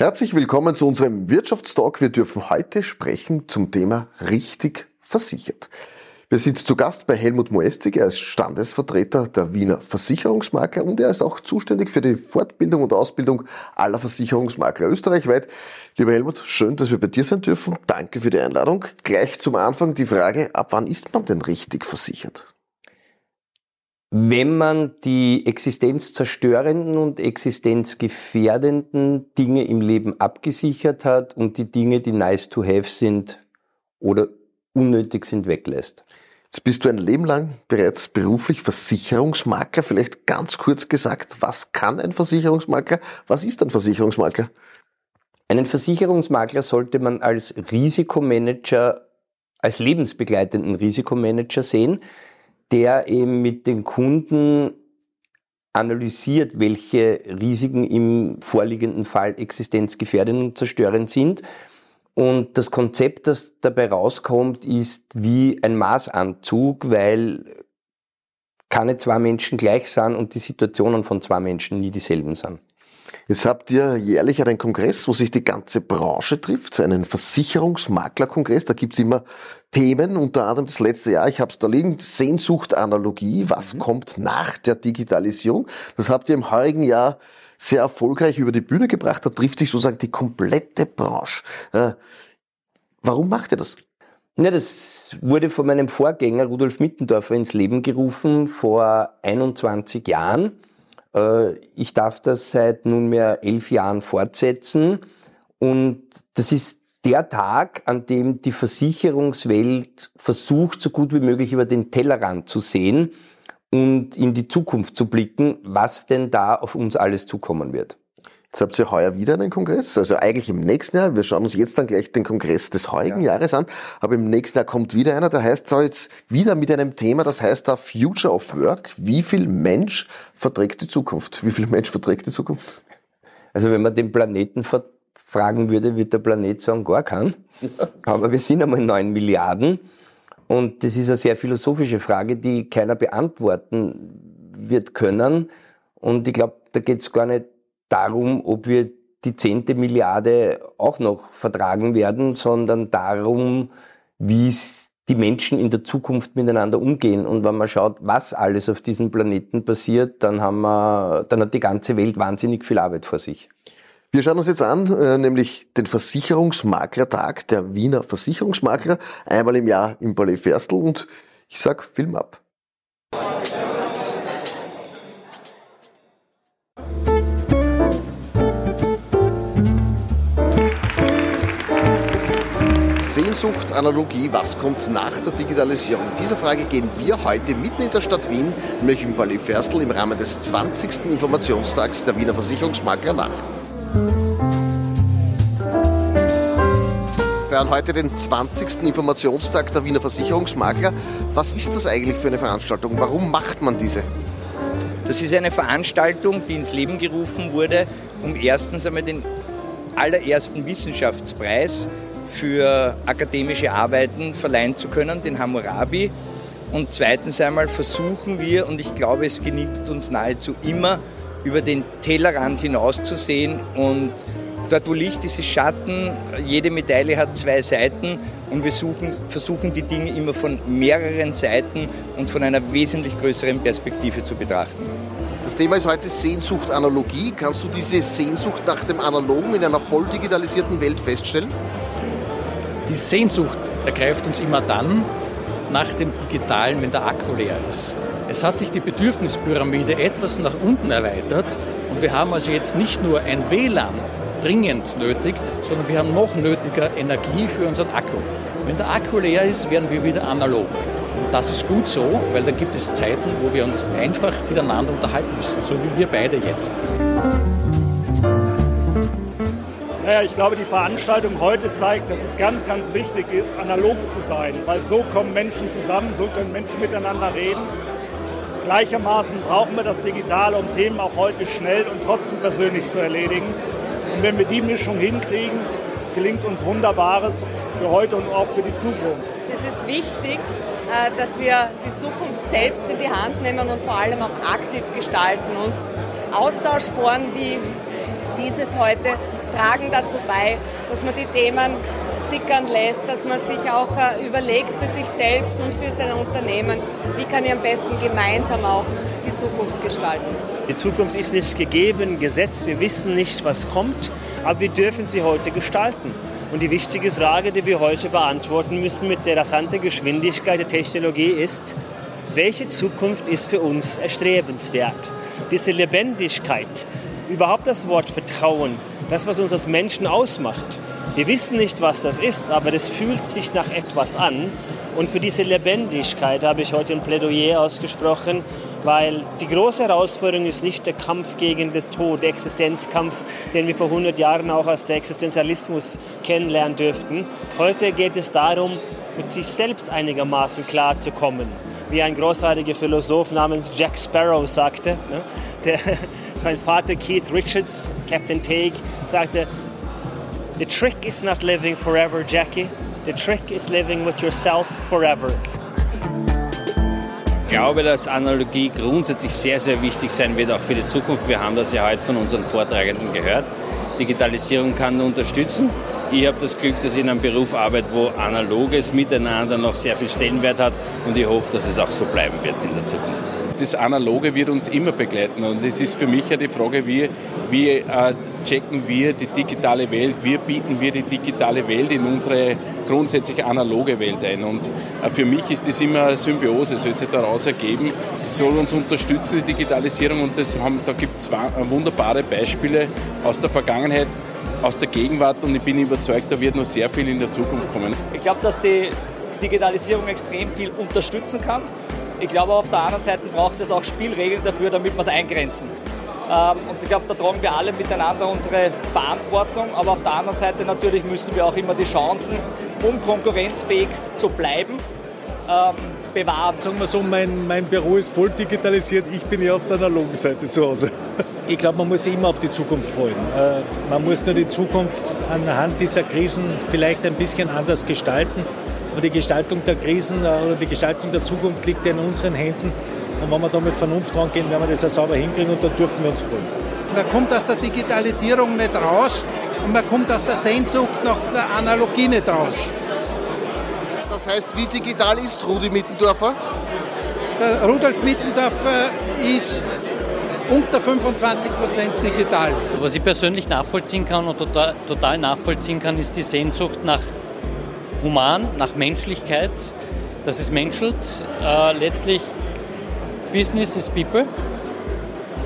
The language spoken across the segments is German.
Herzlich willkommen zu unserem Wirtschaftstalk. Wir dürfen heute sprechen zum Thema richtig versichert. Wir sind zu Gast bei Helmut Moestzig. Er ist Standesvertreter der Wiener Versicherungsmakler und er ist auch zuständig für die Fortbildung und Ausbildung aller Versicherungsmakler österreichweit. Lieber Helmut, schön, dass wir bei dir sein dürfen. Danke für die Einladung. Gleich zum Anfang die Frage, ab wann ist man denn richtig versichert? Wenn man die existenzzerstörenden und existenzgefährdenden Dinge im Leben abgesichert hat und die Dinge, die nice to have sind oder unnötig sind, weglässt. Jetzt bist du ein Leben lang bereits beruflich Versicherungsmakler. Vielleicht ganz kurz gesagt, was kann ein Versicherungsmakler? Was ist ein Versicherungsmakler? Einen Versicherungsmakler sollte man als Risikomanager, als lebensbegleitenden Risikomanager sehen der eben mit den Kunden analysiert, welche Risiken im vorliegenden Fall existenzgefährdend und zerstörend sind. Und das Konzept, das dabei rauskommt, ist wie ein Maßanzug, weil keine zwei Menschen gleich sind und die Situationen von zwei Menschen nie dieselben sind. Jetzt habt ihr jährlich einen Kongress, wo sich die ganze Branche trifft, einen Versicherungsmaklerkongress. Da gibt's immer Themen, unter anderem das letzte Jahr, ich habe es da liegen, Sehnsuchtanalogie, was mhm. kommt nach der Digitalisierung. Das habt ihr im heurigen Jahr sehr erfolgreich über die Bühne gebracht. Da trifft sich sozusagen die komplette Branche. Äh, warum macht ihr das? Ja, das wurde von meinem Vorgänger Rudolf Mittendorfer ins Leben gerufen vor 21 Jahren. Äh, ich darf das seit nunmehr elf Jahren fortsetzen und das ist der Tag, an dem die Versicherungswelt versucht, so gut wie möglich über den Tellerrand zu sehen und in die Zukunft zu blicken, was denn da auf uns alles zukommen wird. Jetzt habt ihr heuer wieder einen Kongress, also eigentlich im nächsten Jahr. Wir schauen uns jetzt dann gleich den Kongress des heurigen ja. Jahres an. Aber im nächsten Jahr kommt wieder einer, der heißt da jetzt wieder mit einem Thema, das heißt da Future of Work. Wie viel Mensch verträgt die Zukunft? Wie viel Mensch verträgt die Zukunft? Also wenn man den Planeten fragen würde, wird der Planet sagen, gar keinen. Ja. Aber wir sind einmal neun Milliarden. Und das ist eine sehr philosophische Frage, die keiner beantworten wird können. Und ich glaube, da geht es gar nicht darum, ob wir die zehnte Milliarde auch noch vertragen werden, sondern darum, wie es die Menschen in der Zukunft miteinander umgehen. Und wenn man schaut, was alles auf diesem Planeten passiert, dann haben wir, dann hat die ganze Welt wahnsinnig viel Arbeit vor sich. Wir schauen uns jetzt an, äh, nämlich den Versicherungsmaklertag der Wiener Versicherungsmakler, einmal im Jahr im Palais Ferstl und ich sag Film ab. Sehnsucht, Analogie, was kommt nach der Digitalisierung? Dieser Frage gehen wir heute mitten in der Stadt Wien, nämlich im Palais Ferstl, im Rahmen des 20. Informationstags der Wiener Versicherungsmakler nach. Wir feiern heute den 20. Informationstag der Wiener Versicherungsmakler. Was ist das eigentlich für eine Veranstaltung? Warum macht man diese? Das ist eine Veranstaltung, die ins Leben gerufen wurde, um erstens einmal den allerersten Wissenschaftspreis für akademische Arbeiten verleihen zu können, den Hammurabi. Und zweitens einmal versuchen wir, und ich glaube, es gelingt uns nahezu immer, über den Tellerrand hinauszusehen und dort, wo Licht ist, ist Schatten. Jede Medaille hat zwei Seiten und wir suchen, versuchen die Dinge immer von mehreren Seiten und von einer wesentlich größeren Perspektive zu betrachten. Das Thema ist heute Sehnsucht Analogie. Kannst du diese Sehnsucht nach dem Analogen in einer voll digitalisierten Welt feststellen? Die Sehnsucht ergreift uns immer dann nach dem Digitalen, wenn der Akku leer ist. Es hat sich die Bedürfnispyramide etwas nach unten erweitert und wir haben also jetzt nicht nur ein WLAN dringend nötig, sondern wir haben noch nötiger Energie für unseren Akku. Wenn der Akku leer ist, werden wir wieder analog. Und das ist gut so, weil dann gibt es Zeiten, wo wir uns einfach miteinander unterhalten müssen, so wie wir beide jetzt. Naja, ich glaube, die Veranstaltung heute zeigt, dass es ganz, ganz wichtig ist, analog zu sein, weil so kommen Menschen zusammen, so können Menschen miteinander reden. Gleichermaßen brauchen wir das Digitale, um Themen auch heute schnell und trotzdem persönlich zu erledigen. Und wenn wir die Mischung hinkriegen, gelingt uns Wunderbares für heute und auch für die Zukunft. Es ist wichtig, äh, dass wir die Zukunft selbst in die Hand nehmen und vor allem auch aktiv gestalten. Und Austauschforen wie dieses heute tragen dazu bei, dass man die Themen sickern lässt, dass man sich auch äh, überlegt für sich selbst und für sein Unternehmen, wie kann ich am besten gemeinsam auch die Zukunft gestalten. Die Zukunft ist nicht gegeben, gesetzt, wir wissen nicht, was kommt, aber wir dürfen sie heute gestalten. Und die wichtige Frage, die wir heute beantworten müssen mit der rasanten Geschwindigkeit der Technologie ist, welche Zukunft ist für uns erstrebenswert? Diese Lebendigkeit, überhaupt das Wort Vertrauen, das, was uns als Menschen ausmacht. Wir wissen nicht, was das ist, aber es fühlt sich nach etwas an. Und für diese Lebendigkeit habe ich heute ein Plädoyer ausgesprochen, weil die große Herausforderung ist nicht der Kampf gegen den Tod, der Existenzkampf, den wir vor 100 Jahren auch aus der Existenzialismus kennenlernen dürften. Heute geht es darum, mit sich selbst einigermaßen klarzukommen. Wie ein großartiger Philosoph namens Jack Sparrow sagte, ne? der, mein Vater Keith Richards, Captain Take, sagte, The trick is not living forever, Jackie. The trick is living with yourself forever. Ich glaube, dass Analogie grundsätzlich sehr, sehr wichtig sein wird, auch für die Zukunft. Wir haben das ja heute von unseren Vortragenden gehört. Digitalisierung kann unterstützen. Ich habe das Glück, dass ich in einem Beruf arbeite, wo analoges Miteinander noch sehr viel Stellenwert hat und ich hoffe, dass es auch so bleiben wird in der Zukunft das Analoge wird uns immer begleiten. Und es ist für mich ja die Frage, wie, wie äh, checken wir die digitale Welt, wie bieten wir die digitale Welt in unsere grundsätzlich analoge Welt ein. Und äh, für mich ist das immer eine Symbiose, soll sich daraus ergeben, soll uns unterstützen, die Digitalisierung. Und das haben, da gibt es äh, wunderbare Beispiele aus der Vergangenheit, aus der Gegenwart und ich bin überzeugt, da wird noch sehr viel in der Zukunft kommen. Ich glaube, dass die Digitalisierung extrem viel unterstützen kann. Ich glaube, auf der anderen Seite braucht es auch Spielregeln dafür, damit wir es eingrenzen. Ähm, und ich glaube, da tragen wir alle miteinander unsere Verantwortung. Aber auf der anderen Seite natürlich müssen wir auch immer die Chancen, um konkurrenzfähig zu bleiben, ähm, bewahren. Sagen wir so, mein, mein Büro ist voll digitalisiert. Ich bin ja auf der analogen Seite zu Hause. Ich glaube, man muss sich immer auf die Zukunft freuen. Äh, man muss nur die Zukunft anhand dieser Krisen vielleicht ein bisschen anders gestalten. Und die Gestaltung der Krisen äh, oder die Gestaltung der Zukunft liegt ja in unseren Händen. Und wenn wir da mit Vernunft rangehen, werden wir das auch sauber hinkriegen und da dürfen wir uns freuen. Man kommt aus der Digitalisierung nicht raus und man kommt aus der Sehnsucht nach der Analogie nicht raus. Das heißt, wie digital ist Rudi Mittendorfer? Der Rudolf Mittendorfer ist unter 25 Prozent digital. Was ich persönlich nachvollziehen kann und total, total nachvollziehen kann, ist die Sehnsucht nach Human, nach Menschlichkeit, dass es menschelt. Äh, letztlich Business is People.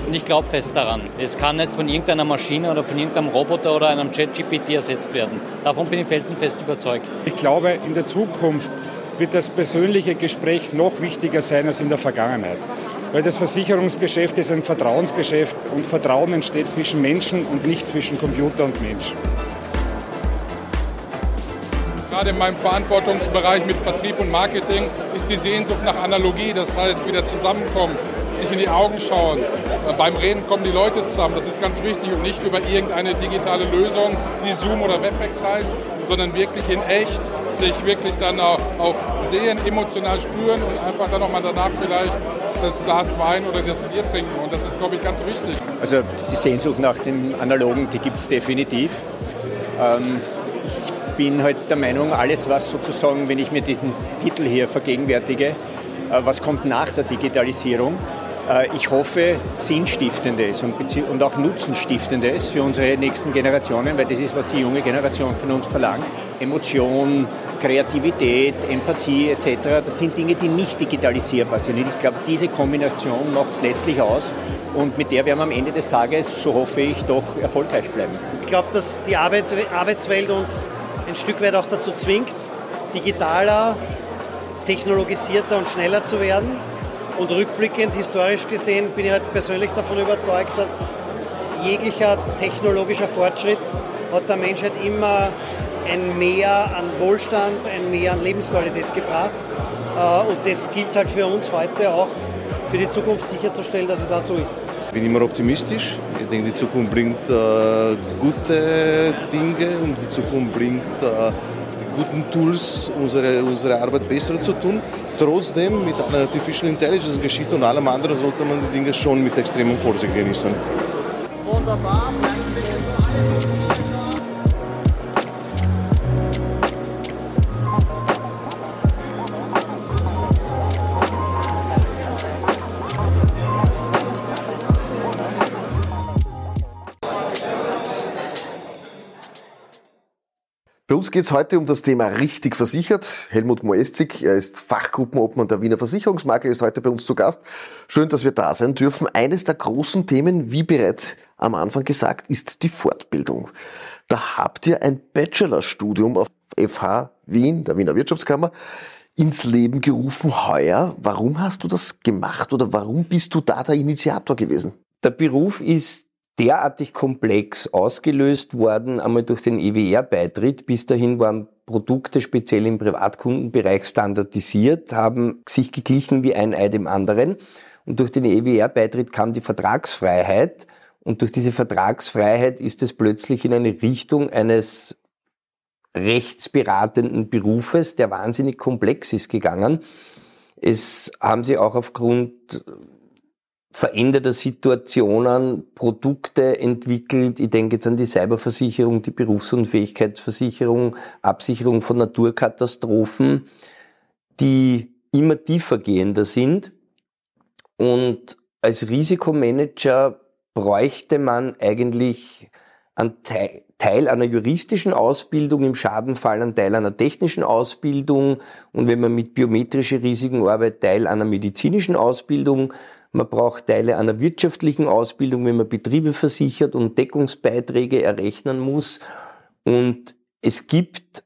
Und ich glaube fest daran. Es kann nicht von irgendeiner Maschine oder von irgendeinem Roboter oder einem Chat-GPT ersetzt werden. Davon bin ich felsenfest überzeugt. Ich glaube, in der Zukunft wird das persönliche Gespräch noch wichtiger sein als in der Vergangenheit. Weil das Versicherungsgeschäft ist ein Vertrauensgeschäft und Vertrauen entsteht zwischen Menschen und nicht zwischen Computer und Mensch. Gerade in meinem Verantwortungsbereich mit Vertrieb und Marketing ist die Sehnsucht nach Analogie, das heißt wieder zusammenkommen, sich in die Augen schauen. Äh, beim Reden kommen die Leute zusammen, das ist ganz wichtig und nicht über irgendeine digitale Lösung, die Zoom oder WebEx heißt, sondern wirklich in echt sich wirklich dann auch, auch sehen, emotional spüren und einfach dann nochmal danach vielleicht das Glas Wein oder das Bier trinken. Und das ist, glaube ich, ganz wichtig. Also die Sehnsucht nach dem Analogen, die gibt es definitiv. Ähm, bin halt der Meinung, alles was sozusagen, wenn ich mir diesen Titel hier vergegenwärtige, äh, was kommt nach der Digitalisierung, äh, ich hoffe, Sinnstiftendes und auch Nutzenstiftendes für unsere nächsten Generationen, weil das ist, was die junge Generation von uns verlangt. Emotion, Kreativität, Empathie etc., das sind Dinge, die nicht digitalisierbar sind. Ich glaube, diese Kombination macht es letztlich aus und mit der werden wir am Ende des Tages, so hoffe ich, doch erfolgreich bleiben. Ich glaube, dass die Arbeit, Arbeitswelt uns ein Stück weit auch dazu zwingt, digitaler, technologisierter und schneller zu werden. Und rückblickend, historisch gesehen, bin ich halt persönlich davon überzeugt, dass jeglicher technologischer Fortschritt hat der Menschheit immer ein Mehr an Wohlstand, ein Mehr an Lebensqualität gebracht. Äh, und das gilt halt für uns heute auch für die Zukunft sicherzustellen, dass es auch so ist. Ich bin immer optimistisch. Denke, die Zukunft bringt äh, gute Dinge und die Zukunft bringt äh, die guten Tools, unsere, unsere Arbeit besser zu tun. Trotzdem, mit einer Artificial Intelligence Geschichte und allem anderen sollte man die Dinge schon mit extremem Vorsicht genießen. Wunderbar, geht es heute um das Thema richtig versichert. Helmut Moestzig, er ist Fachgruppenobmann der Wiener Versicherungsmakler, ist heute bei uns zu Gast. Schön, dass wir da sein dürfen. Eines der großen Themen, wie bereits am Anfang gesagt, ist die Fortbildung. Da habt ihr ein Bachelorstudium auf FH Wien, der Wiener Wirtschaftskammer, ins Leben gerufen heuer. Warum hast du das gemacht oder warum bist du da der Initiator gewesen? Der Beruf ist derartig komplex ausgelöst worden, einmal durch den EWR-Beitritt. Bis dahin waren Produkte speziell im Privatkundenbereich standardisiert, haben sich geglichen wie ein Ei dem anderen. Und durch den EWR-Beitritt kam die Vertragsfreiheit. Und durch diese Vertragsfreiheit ist es plötzlich in eine Richtung eines rechtsberatenden Berufes, der wahnsinnig komplex ist, gegangen. Es haben sie auch aufgrund veränderter Situationen Produkte entwickelt. Ich denke jetzt an die Cyberversicherung, die Berufsunfähigkeitsversicherung, Absicherung von Naturkatastrophen, die immer tiefergehender sind. Und als Risikomanager bräuchte man eigentlich einen Teil einer juristischen Ausbildung, im Schadenfall einen Teil einer technischen Ausbildung und wenn man mit biometrischen Risiken arbeitet, Teil einer medizinischen Ausbildung man braucht Teile einer wirtschaftlichen Ausbildung, wenn man Betriebe versichert und Deckungsbeiträge errechnen muss. Und es gibt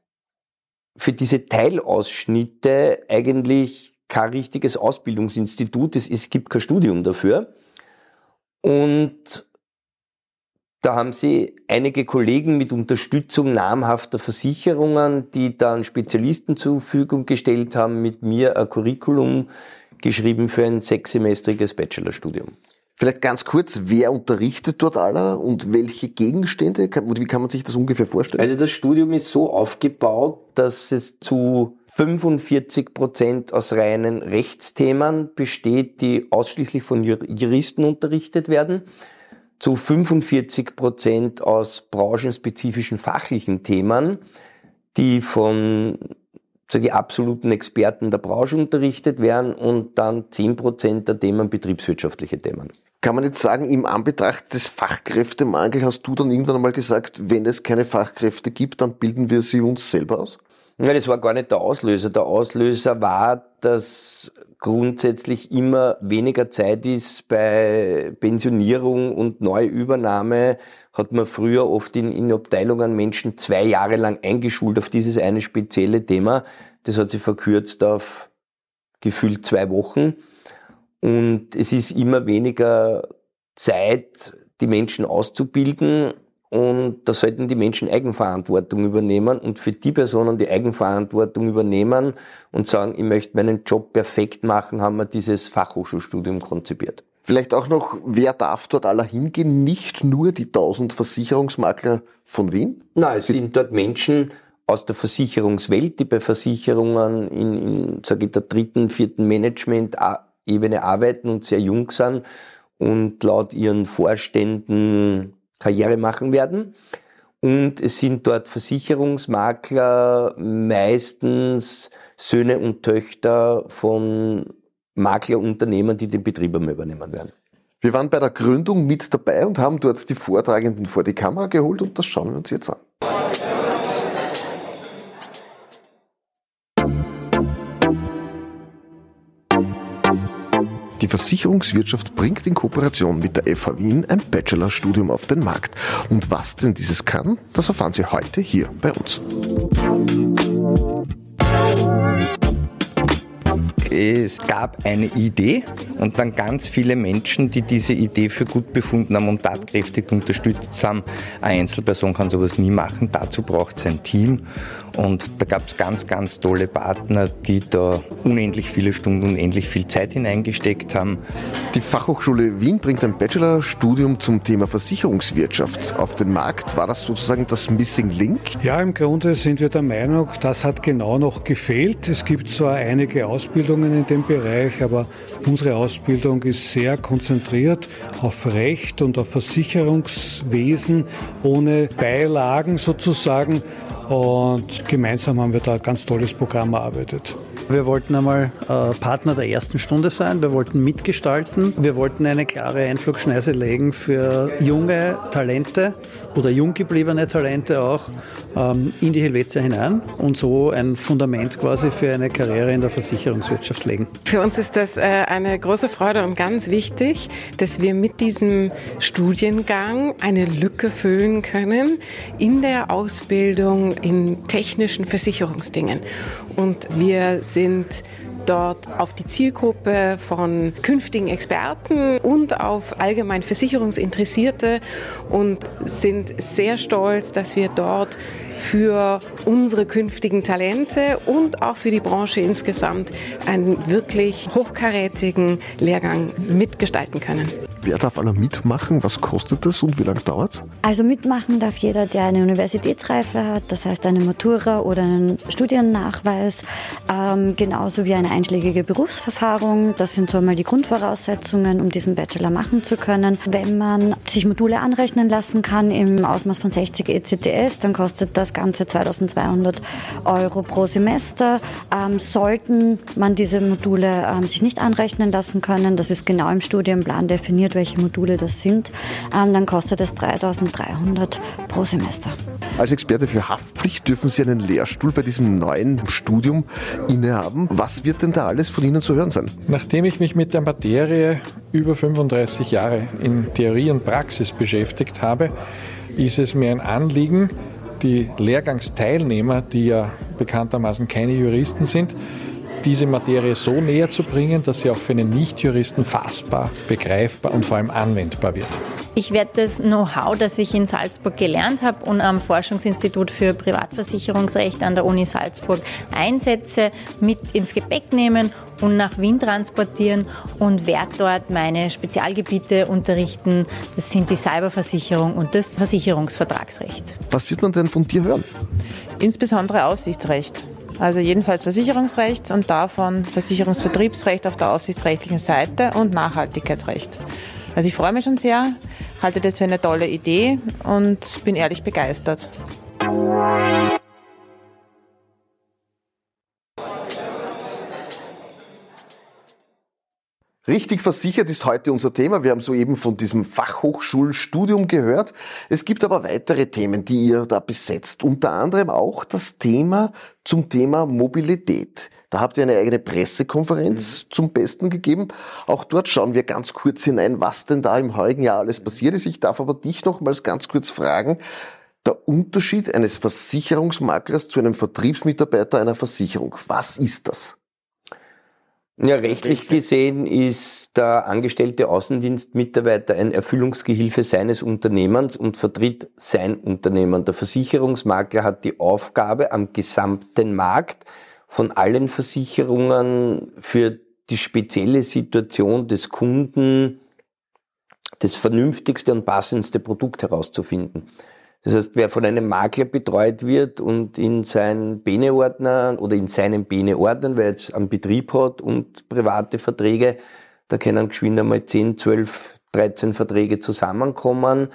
für diese Teilausschnitte eigentlich kein richtiges Ausbildungsinstitut. Es, es gibt kein Studium dafür. Und da haben sie einige Kollegen mit Unterstützung namhafter Versicherungen, die dann Spezialisten zur Verfügung gestellt haben, mit mir ein Curriculum geschrieben für ein sechssemestriges Bachelorstudium. Vielleicht ganz kurz, wer unterrichtet dort aller und welche Gegenstände? Wie kann man sich das ungefähr vorstellen? Also das Studium ist so aufgebaut, dass es zu 45 Prozent aus reinen Rechtsthemen besteht, die ausschließlich von Juristen unterrichtet werden, zu 45 Prozent aus branchenspezifischen fachlichen Themen, die von sage ich, absoluten Experten der Branche unterrichtet werden und dann 10% der Themen betriebswirtschaftliche Themen. Kann man jetzt sagen, im Anbetracht des Fachkräftemangels hast du dann irgendwann einmal gesagt, wenn es keine Fachkräfte gibt, dann bilden wir sie uns selber aus? Nein, das war gar nicht der Auslöser. Der Auslöser war, dass grundsätzlich immer weniger Zeit ist bei Pensionierung und Neuübernahme. Hat man früher oft in, in Abteilungen Menschen zwei Jahre lang eingeschult auf dieses eine spezielle Thema. Das hat sich verkürzt auf gefühlt zwei Wochen. Und es ist immer weniger Zeit, die Menschen auszubilden. Und da sollten die Menschen Eigenverantwortung übernehmen und für die Personen, die Eigenverantwortung übernehmen und sagen, ich möchte meinen Job perfekt machen, haben wir dieses Fachhochschulstudium konzipiert. Vielleicht auch noch, wer darf dort aller hingehen? Nicht nur die 1000 Versicherungsmakler von Wien? Nein, es sind dort Menschen aus der Versicherungswelt, die bei Versicherungen in, in sage ich, der dritten, vierten Management-Ebene arbeiten und sehr jung sind und laut ihren Vorständen Karriere machen werden. Und es sind dort Versicherungsmakler, meistens Söhne und Töchter von Maklerunternehmen, die den Betrieb einmal übernehmen werden. Wir waren bei der Gründung mit dabei und haben dort die Vortragenden vor die Kamera geholt und das schauen wir uns jetzt an. Die Versicherungswirtschaft bringt in Kooperation mit der FH Wien ein Bachelorstudium auf den Markt. Und was denn dieses kann, das erfahren Sie heute hier bei uns. Es gab eine Idee und dann ganz viele Menschen, die diese Idee für gut befunden haben und tatkräftig unterstützt haben. Eine Einzelperson kann sowas nie machen, dazu braucht es ein Team. Und da gab es ganz, ganz tolle Partner, die da unendlich viele Stunden, unendlich viel Zeit hineingesteckt haben. Die Fachhochschule Wien bringt ein Bachelorstudium zum Thema Versicherungswirtschaft auf den Markt. War das sozusagen das Missing Link? Ja, im Grunde sind wir der Meinung, das hat genau noch gefehlt. Es gibt zwar einige Ausbildungen in dem Bereich, aber unsere Ausbildung ist sehr konzentriert auf Recht und auf Versicherungswesen ohne Beilagen sozusagen. Und gemeinsam haben wir da ein ganz tolles Programm erarbeitet. Wir wollten einmal äh, Partner der ersten Stunde sein, wir wollten mitgestalten, wir wollten eine klare Einflugschneise legen für junge Talente oder jung gebliebene Talente auch ähm, in die Helvetia hinein und so ein Fundament quasi für eine Karriere in der Versicherungswirtschaft legen. Für uns ist das äh, eine große Freude und ganz wichtig, dass wir mit diesem Studiengang eine Lücke füllen können in der Ausbildung in technischen Versicherungsdingen. Und wir sind dort auf die Zielgruppe von künftigen Experten und auf allgemein Versicherungsinteressierte und sind sehr stolz, dass wir dort für unsere künftigen Talente und auch für die Branche insgesamt einen wirklich hochkarätigen Lehrgang mitgestalten können. Wer darf alle mitmachen? Was kostet das und wie lange dauert es? Also mitmachen darf jeder, der eine Universitätsreife hat, das heißt eine Matura oder einen Studiennachweis, ähm, genauso wie eine einschlägige Berufserfahrung. Das sind so einmal die Grundvoraussetzungen, um diesen Bachelor machen zu können. Wenn man sich Module anrechnen lassen kann im Ausmaß von 60 ECTS, dann kostet das Ganze 2200 Euro pro Semester. Ähm, sollten man diese Module ähm, sich nicht anrechnen lassen können, das ist genau im Studienplan definiert, welche Module das sind, ähm, dann kostet es 3300 pro Semester. Als Experte für Haftpflicht dürfen Sie einen Lehrstuhl bei diesem neuen Studium innehaben. Was wird denn da alles von Ihnen zu hören sein? Nachdem ich mich mit der Materie über 35 Jahre in Theorie und Praxis beschäftigt habe, ist es mir ein Anliegen, die Lehrgangsteilnehmer, die ja bekanntermaßen keine Juristen sind, diese Materie so näher zu bringen, dass sie auch für einen Nichtjuristen fassbar, begreifbar und vor allem anwendbar wird. Ich werde das Know-how, das ich in Salzburg gelernt habe und am Forschungsinstitut für Privatversicherungsrecht an der Uni Salzburg einsetze, mit ins Gepäck nehmen und nach Wien transportieren und werde dort meine Spezialgebiete unterrichten. Das sind die Cyberversicherung und das Versicherungsvertragsrecht. Was wird man denn von dir hören? Insbesondere Aufsichtsrecht. Also jedenfalls Versicherungsrecht und davon Versicherungsvertriebsrecht auf der aufsichtsrechtlichen Seite und Nachhaltigkeitsrecht. Also ich freue mich schon sehr, halte das für eine tolle Idee und bin ehrlich begeistert. Richtig versichert ist heute unser Thema. Wir haben soeben von diesem Fachhochschulstudium gehört. Es gibt aber weitere Themen, die ihr da besetzt. Unter anderem auch das Thema zum Thema Mobilität. Da habt ihr eine eigene Pressekonferenz mhm. zum Besten gegeben. Auch dort schauen wir ganz kurz hinein, was denn da im heurigen Jahr alles passiert ist. Ich darf aber dich nochmals ganz kurz fragen. Der Unterschied eines Versicherungsmaklers zu einem Vertriebsmitarbeiter einer Versicherung. Was ist das? Ja, rechtlich gesehen ist der angestellte Außendienstmitarbeiter ein Erfüllungsgehilfe seines Unternehmens und vertritt sein Unternehmen. Der Versicherungsmakler hat die Aufgabe, am gesamten Markt von allen Versicherungen für die spezielle Situation des Kunden das vernünftigste und passendste Produkt herauszufinden. Das heißt, wer von einem Makler betreut wird und in seinen Bene-Ordner oder in seinen Bene-Ordnern, wer jetzt einen Betrieb hat und private Verträge, da können geschwind einmal 10, 12, 13 Verträge zusammenkommen,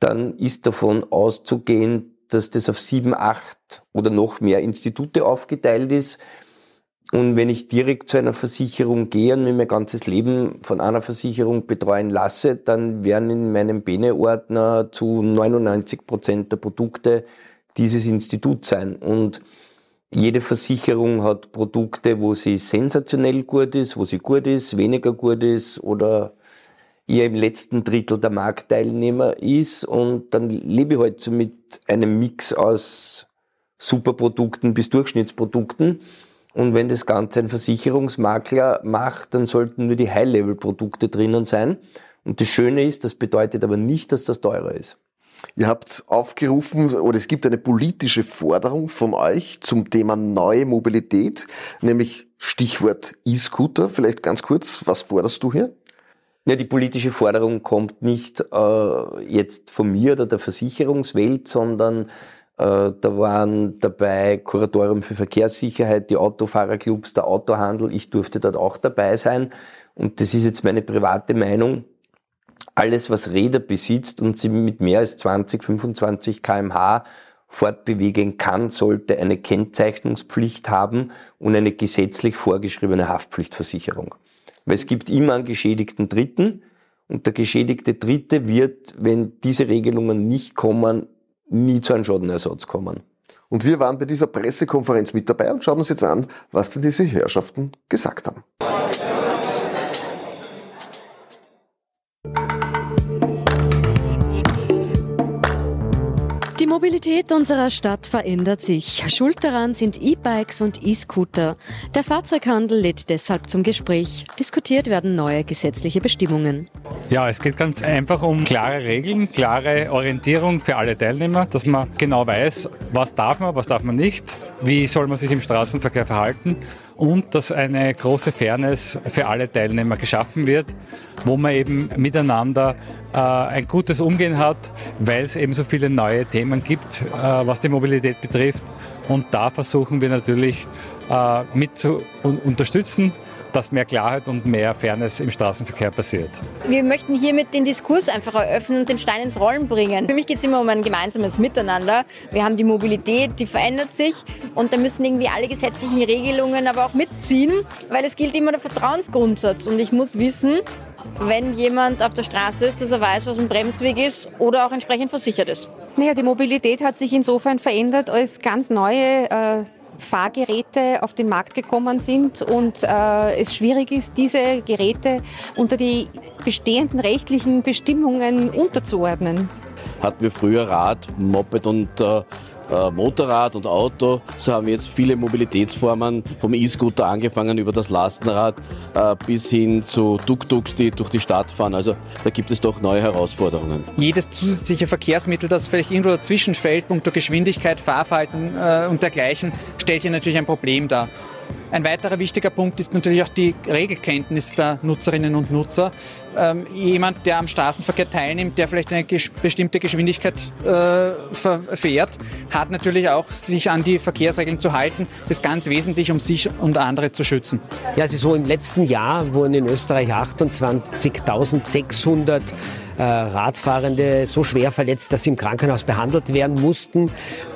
dann ist davon auszugehen, dass das auf sieben, acht oder noch mehr Institute aufgeteilt ist. Und wenn ich direkt zu einer Versicherung gehe und mir mein ganzes Leben von einer Versicherung betreuen lasse, dann werden in meinem Bene-Ordner zu 99 Prozent der Produkte dieses Institut sein. Und jede Versicherung hat Produkte, wo sie sensationell gut ist, wo sie gut ist, weniger gut ist oder eher im letzten Drittel der Marktteilnehmer ist. Und dann lebe ich halt so mit einem Mix aus Superprodukten bis Durchschnittsprodukten. Und wenn das Ganze ein Versicherungsmakler macht, dann sollten nur die High-Level-Produkte drinnen sein. Und das Schöne ist, das bedeutet aber nicht, dass das teurer ist. Ihr habt aufgerufen oder es gibt eine politische Forderung von euch zum Thema neue Mobilität, nämlich Stichwort E-Scooter. Vielleicht ganz kurz, was forderst du hier? Ja, die politische Forderung kommt nicht äh, jetzt von mir oder der Versicherungswelt, sondern da waren dabei Kuratorium für Verkehrssicherheit, die Autofahrerclubs, der Autohandel. Ich durfte dort auch dabei sein. Und das ist jetzt meine private Meinung. Alles, was Räder besitzt und sie mit mehr als 20, 25 kmh fortbewegen kann, sollte eine Kennzeichnungspflicht haben und eine gesetzlich vorgeschriebene Haftpflichtversicherung. Weil es gibt immer einen geschädigten Dritten und der geschädigte Dritte wird, wenn diese Regelungen nicht kommen, nie zu einem Schadenersatz kommen. Und wir waren bei dieser Pressekonferenz mit dabei und schauen uns jetzt an, was denn diese Herrschaften gesagt haben. Mobilität unserer Stadt verändert sich. Schuld daran sind E-Bikes und E-Scooter. Der Fahrzeughandel lädt deshalb zum Gespräch. Diskutiert werden neue gesetzliche Bestimmungen. Ja, es geht ganz einfach um klare Regeln, klare Orientierung für alle Teilnehmer, dass man genau weiß, was darf man, was darf man nicht, wie soll man sich im Straßenverkehr verhalten und dass eine große Fairness für alle Teilnehmer geschaffen wird, wo man eben miteinander äh, ein gutes Umgehen hat, weil es eben so viele neue Themen gibt, äh, was die Mobilität betrifft. Und da versuchen wir natürlich äh, mit zu unterstützen dass mehr Klarheit und mehr Fairness im Straßenverkehr passiert. Wir möchten hiermit den Diskurs einfach eröffnen und den Stein ins Rollen bringen. Für mich geht es immer um ein gemeinsames Miteinander. Wir haben die Mobilität, die verändert sich und da müssen irgendwie alle gesetzlichen Regelungen aber auch mitziehen, weil es gilt immer der Vertrauensgrundsatz und ich muss wissen, wenn jemand auf der Straße ist, dass er weiß, was ein Bremsweg ist oder auch entsprechend versichert ist. Naja, die Mobilität hat sich insofern verändert, als ganz neue äh, Fahrgeräte auf den Markt gekommen sind und äh, es schwierig ist, diese Geräte unter die bestehenden rechtlichen Bestimmungen unterzuordnen. Hatten wir früher Rad, Moped und äh, äh, Motorrad und Auto. So haben wir jetzt viele Mobilitätsformen, vom E-Scooter angefangen über das Lastenrad äh, bis hin zu Tuk-Tuks, die durch die Stadt fahren. Also da gibt es doch neue Herausforderungen. Jedes zusätzliche Verkehrsmittel, das vielleicht irgendwo dazwischen fällt, punkto Geschwindigkeit, Fahrverhalten äh, und dergleichen, stellt hier natürlich ein Problem dar. Ein weiterer wichtiger Punkt ist natürlich auch die Regelkenntnis der Nutzerinnen und Nutzer. Ähm, jemand, der am Straßenverkehr teilnimmt, der vielleicht eine ges bestimmte Geschwindigkeit äh, fährt, hat natürlich auch sich an die Verkehrsregeln zu halten. Das ist ganz wesentlich, um sich und andere zu schützen. Ja, also so im letzten Jahr wurden in Österreich 28.600 äh, Radfahrende so schwer verletzt, dass sie im Krankenhaus behandelt werden mussten.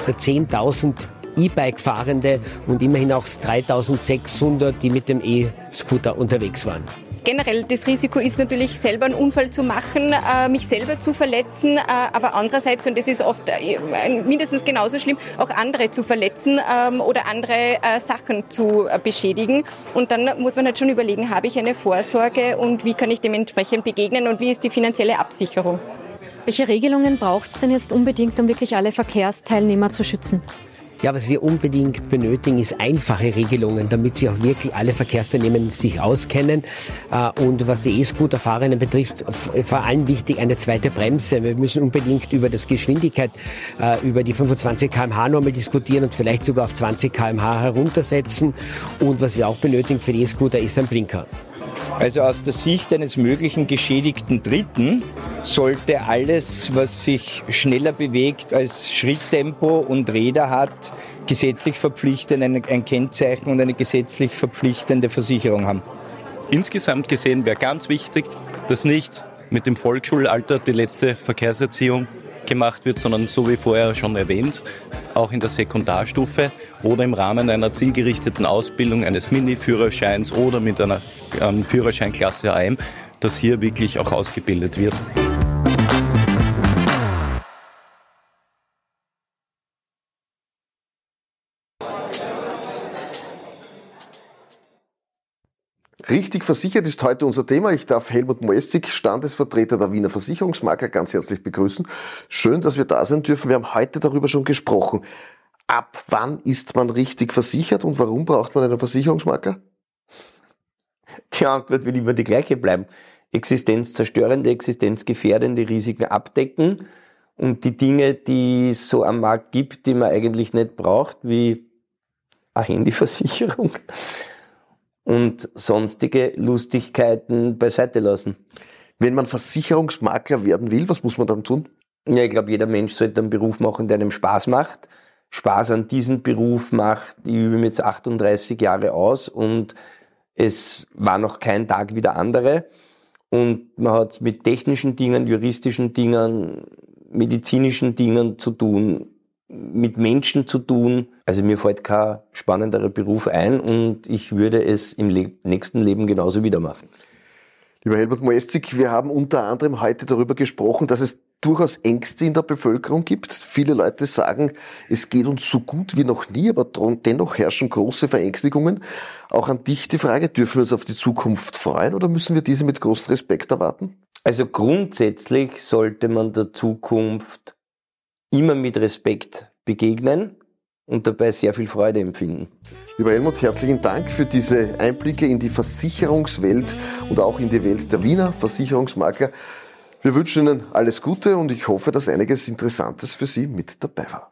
10.000 E-Bike-Fahrende und immerhin auch 3600, die mit dem E-Scooter unterwegs waren. Generell das Risiko ist natürlich selber einen Unfall zu machen, äh, mich selber zu verletzen, äh, aber andererseits, und das ist oft äh, mindestens genauso schlimm, auch andere zu verletzen ähm, oder andere Sachen zu beschädigen. Und dann muss man halt schon überlegen, habe ich eine Vorsorge und wie kann ich dementsprechend begegnen und wie ist die finanzielle Absicherung. Welche Regelungen braucht es denn jetzt unbedingt, um wirklich alle Verkehrsteilnehmer zu schützen? Ja, was wir unbedingt benötigen, ist einfache Regelungen, damit sich auch wirklich alle Verkehrsteilnehmer sich auskennen. Äh, und was die E-Scooter-Fahrerinnen betrifft, vor allem wichtig eine zweite Bremse. Wir müssen unbedingt über das Geschwindigkeit, äh, über die 25 km/h diskutieren und vielleicht sogar auf 20 km/h heruntersetzen. Und was wir auch benötigen für die E-Scooter ist ein Blinker. Also aus der Sicht eines möglichen geschädigten Dritten sollte alles, was sich schneller bewegt als Schritttempo und Räder hat, gesetzlich verpflichtend ein Kennzeichen und eine gesetzlich verpflichtende Versicherung haben. Insgesamt gesehen wäre ganz wichtig, dass nicht mit dem Volksschulalter die letzte Verkehrserziehung gemacht wird, sondern so wie vorher schon erwähnt, auch in der Sekundarstufe oder im Rahmen einer zielgerichteten Ausbildung eines Mini-Führerscheins oder mit einer ähm, Führerscheinklasse AM, dass hier wirklich auch ausgebildet wird. Richtig versichert ist heute unser Thema. Ich darf Helmut Moestig, Standesvertreter der Wiener Versicherungsmakler, ganz herzlich begrüßen. Schön, dass wir da sein dürfen. Wir haben heute darüber schon gesprochen. Ab wann ist man richtig versichert und warum braucht man einen Versicherungsmakler? Die Antwort wird immer die gleiche bleiben. Existenzzerstörende, existenzgefährdende Risiken abdecken und die Dinge, die es so am Markt gibt, die man eigentlich nicht braucht, wie eine Handyversicherung und sonstige Lustigkeiten beiseite lassen. Wenn man Versicherungsmakler werden will, was muss man dann tun? Ja, ich glaube, jeder Mensch sollte einen Beruf machen, der einem Spaß macht. Spaß an diesem Beruf macht, ich übe mir jetzt 38 Jahre aus und es war noch kein Tag wie der andere. Und man hat mit technischen Dingen, juristischen Dingen, medizinischen Dingen zu tun. mit Menschen zu tun. Also mir fällt kein spannenderer Beruf ein und ich würde es im Le nächsten Leben genauso wieder machen. Lieber Helmut Moestzig, wir haben unter anderem heute darüber gesprochen, dass es durchaus Ängste in der Bevölkerung gibt. Viele Leute sagen, es geht uns so gut wie noch nie, aber dennoch herrschen große Verängstigungen. Auch an dich die Frage, dürfen wir uns auf die Zukunft freuen oder müssen wir diese mit großem Respekt erwarten? Also grundsätzlich sollte man der Zukunft immer mit Respekt begegnen und dabei sehr viel Freude empfinden. Lieber Helmut, herzlichen Dank für diese Einblicke in die Versicherungswelt und auch in die Welt der Wiener Versicherungsmakler. Wir wünschen Ihnen alles Gute und ich hoffe, dass einiges Interessantes für Sie mit dabei war.